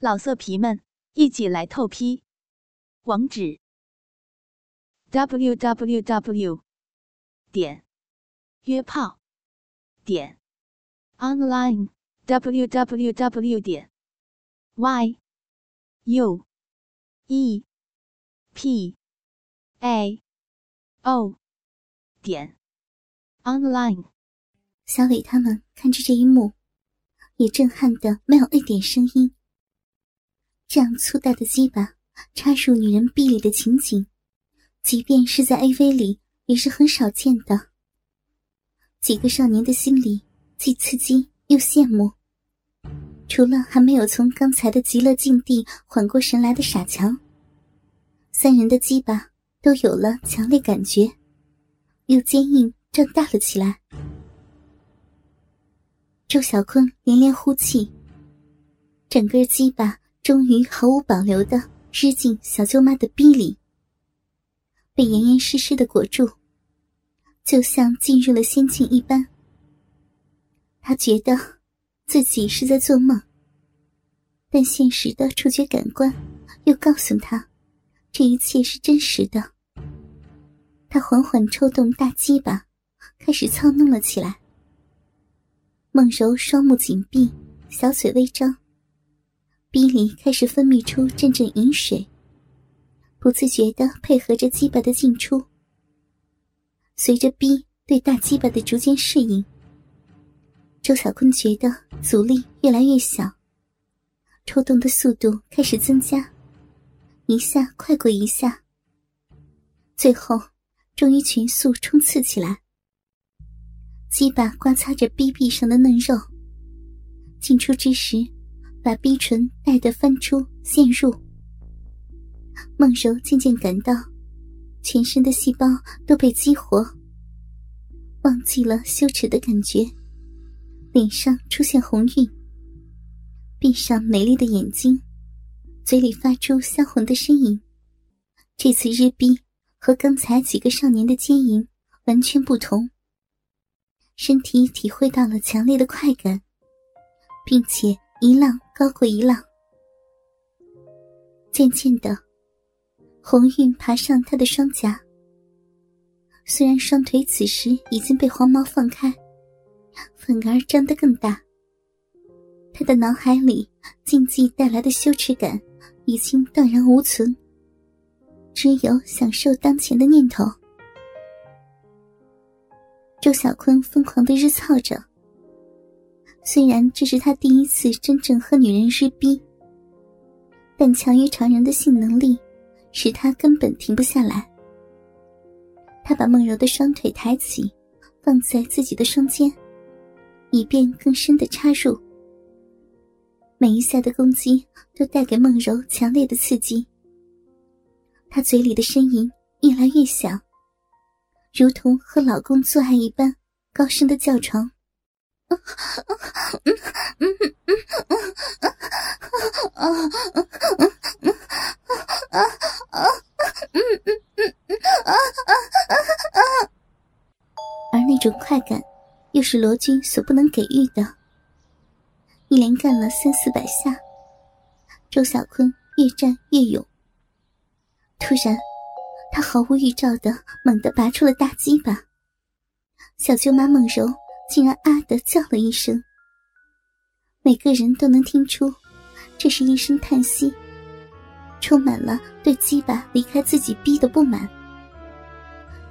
老色皮们，一起来透批！网址：w w w 点约炮点 online w w w 点 y u e p a o 点 online。小伟他们看着这一幕，也震撼的没有一点声音。这样粗大的鸡巴插入女人臂里的情景，即便是在 AV 里也是很少见的。几个少年的心里既刺激又羡慕。除了还没有从刚才的极乐境地缓过神来的傻强，三人的鸡巴都有了强烈感觉，又坚硬胀大了起来。周小坤连连呼气，整个鸡巴。终于毫无保留的扔进小舅妈的逼里，被严严实实的裹住，就像进入了仙境一般。他觉得自己是在做梦，但现实的触觉感官又告诉他，这一切是真实的。他缓缓抽动大鸡巴，开始操弄了起来。梦柔双目紧闭，小嘴微张。逼里开始分泌出阵阵饮水，不自觉的配合着鸡巴的进出。随着逼对大鸡巴的逐渐适应，周小坤觉得阻力越来越小，抽动的速度开始增加，一下快过一下，最后终于全速冲刺起来。鸡巴刮擦着逼壁上的嫩肉，进出之时。把逼唇带得翻出陷入，梦柔渐渐感到全身的细胞都被激活，忘记了羞耻的感觉，脸上出现红晕，闭上美丽的眼睛，嘴里发出销魂的呻吟。这次日逼和刚才几个少年的奸淫完全不同，身体体会到了强烈的快感，并且。一浪高过一浪，渐渐的，红晕爬上他的双颊。虽然双腿此时已经被黄毛放开，反而张得更大。他的脑海里禁忌带来的羞耻感已经荡然无存，只有享受当前的念头。周小坤疯狂的日操着。虽然这是他第一次真正和女人日逼，但强于常人的性能力使他根本停不下来。他把梦柔的双腿抬起，放在自己的双肩，以便更深的插入。每一下的攻击都带给梦柔强烈的刺激。他嘴里的呻吟越来越响，如同和老公做爱一般高声的叫床。而那种快感，又是罗军所不能给予的。一连干了三四百下，周小坤越战越勇。突然，他毫无预兆的猛地拔出了大鸡巴，小舅妈猛揉。竟然啊的叫了一声，每个人都能听出，这是一声叹息，充满了对鸡巴离开自己逼的不满。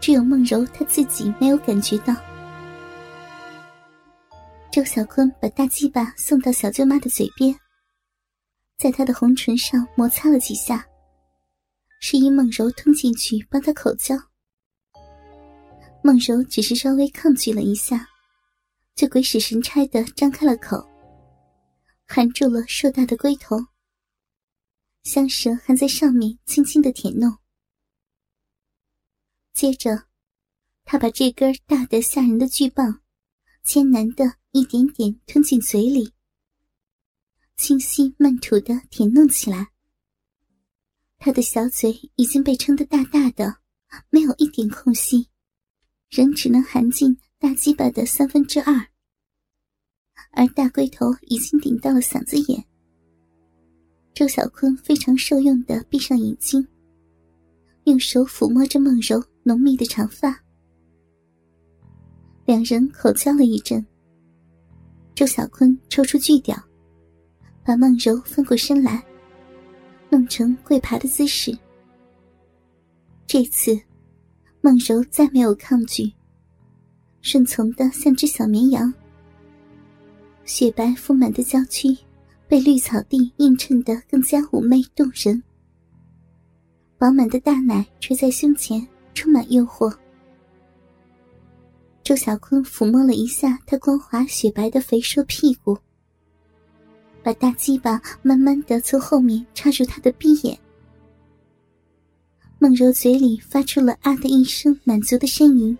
只有梦柔她自己没有感觉到。周小坤把大鸡巴送到小舅妈的嘴边，在她的红唇上摩擦了几下，示意梦柔吞进去帮她口交。梦柔只是稍微抗拒了一下。就鬼使神差的张开了口，含住了硕大的龟头，香舌还在上面轻轻的舔弄。接着，他把这根大的吓人的巨棒，艰难的一点点吞进嘴里，清晰慢吐的舔弄起来。他的小嘴已经被撑得大大的，没有一点空隙，仍只能含进。大鸡巴的三分之二，而大龟头已经顶到了嗓子眼。周小坤非常受用的闭上眼睛，用手抚摸着梦柔浓密的长发。两人口交了一阵，周小坤抽出巨屌，把梦柔翻过身来，弄成跪爬的姿势。这次，梦柔再没有抗拒，顺从的像只小绵羊。雪白丰满的娇躯，被绿草地映衬得更加妩媚动人。饱满的大奶垂在胸前，充满诱惑。周小坤抚摸了一下她光滑雪白的肥硕屁股，把大鸡巴慢慢的从后面插入她的闭眼。梦柔嘴里发出了“啊”的一声满足的呻吟，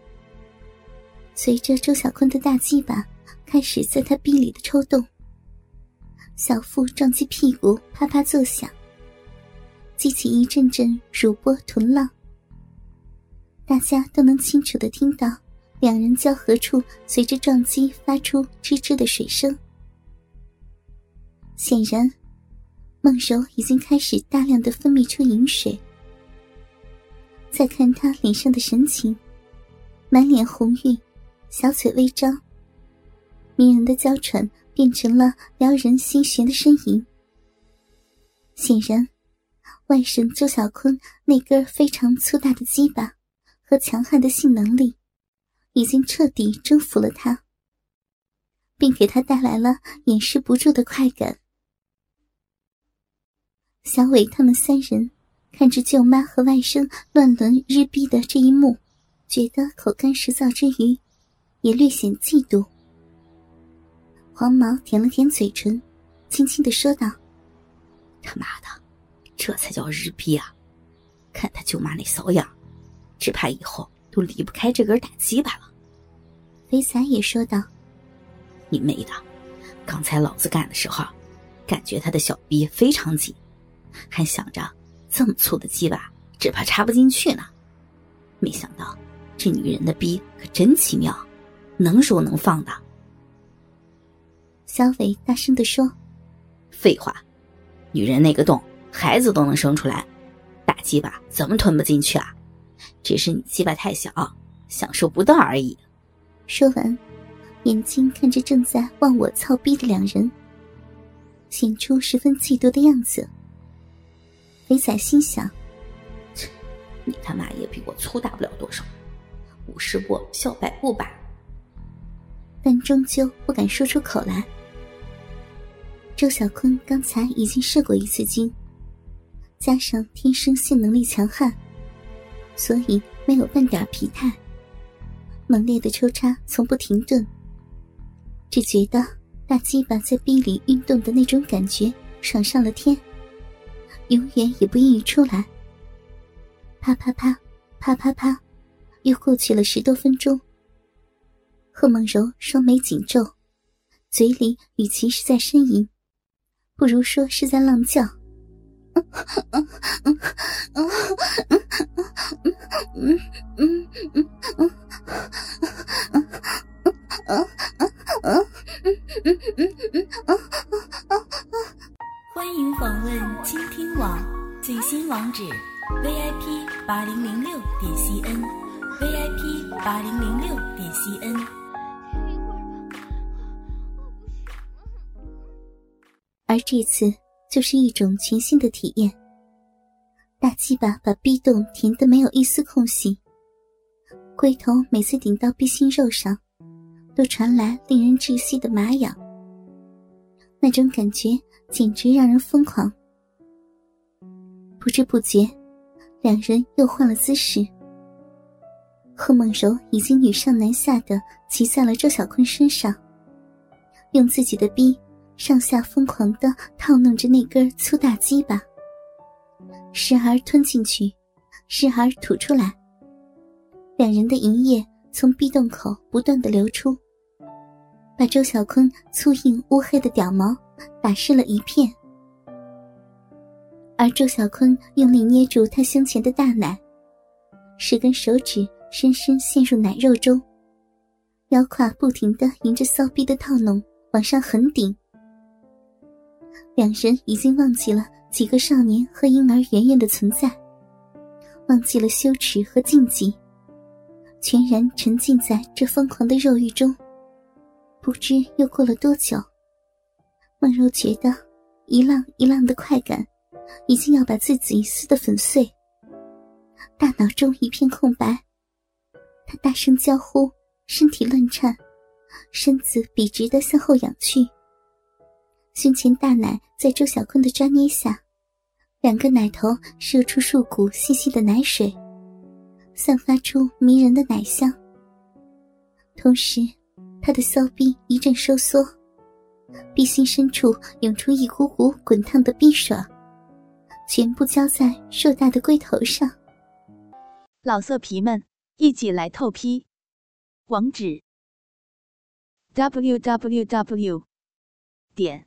随着周小坤的大鸡巴。开始在他臂里的抽动，小腹撞击屁股，啪啪作响，激起一阵阵乳波臀浪。大家都能清楚的听到两人交合处随着撞击发出吱吱的水声。显然，孟柔已经开始大量的分泌出饮水。再看他脸上的神情，满脸红晕，小嘴微张。迷人的娇喘变成了撩人心弦的呻吟。显然，外甥周小坤那根非常粗大的鸡巴和强悍的性能力，已经彻底征服了他，并给他带来了掩饰不住的快感。小伟他们三人看着舅妈和外甥乱伦日逼的这一幕，觉得口干舌燥之余，也略显嫉妒。黄毛舔了舔嘴唇，轻轻的说道：“他妈的，这才叫日逼啊！看他舅妈那骚样，只怕以后都离不开这根大鸡巴了。”肥仔也说道：“你妹的！刚才老子干的时候，感觉他的小逼非常紧，还想着这么粗的鸡巴只怕插不进去呢。没想到这女人的逼可真奇妙，能收能放的。”小伟大声的说：“废话，女人那个洞，孩子都能生出来，大鸡巴怎么吞不进去啊？只是你鸡巴太小，享受不到而已。”说完，眼睛看着正在忘我操逼的两人，显出十分嫉妒的样子。肥仔心想：“你他妈也比我粗大不了多少，五十步笑百步吧。”但终究不敢说出口来。周小坤刚才已经试过一次精，加上天生性能力强悍，所以没有半点疲态。猛烈的抽插从不停顿，只觉得大鸡巴在逼里运动的那种感觉爽上了天，永远也不愿意出来。啪啪啪，啪啪啪，又过去了十多分钟。贺梦柔双眉紧皱，嘴里与其是在呻吟。不如说是在浪叫。欢迎访问倾听网最新网址：vip 八零零六点 cn，vip 八零零六点 cn。而这次就是一种全新的体验。大鸡巴把逼洞填得没有一丝空隙，龟头每次顶到逼心肉上，都传来令人窒息的麻痒。那种感觉简直让人疯狂。不知不觉，两人又换了姿势。贺梦柔已经女上男下的骑在了周小坤身上，用自己的逼。上下疯狂的套弄着那根粗大鸡巴，时而吞进去，时而吐出来。两人的营液从壁洞口不断的流出，把周小坤粗硬乌黑的屌毛打湿了一片。而周小坤用力捏住他胸前的大奶，十根手指深深陷入奶肉中，腰胯不停的迎着骚逼的套弄往上横顶。两人已经忘记了几个少年和婴儿圆圆的存在，忘记了羞耻和禁忌，全然沉浸在这疯狂的肉欲中。不知又过了多久，梦柔觉得一浪一浪的快感已经要把自己撕得粉碎，大脑中一片空白。她大声娇呼，身体乱颤，身子笔直的向后仰去。胸前大奶在周小坤的抓捏下，两个奶头射出数股细细的奶水，散发出迷人的奶香。同时，他的骚逼一阵收缩，逼心深处涌出一股股滚烫的逼水，全部浇在硕大的龟头上。老色皮们，一起来透批！网址：w w w. 点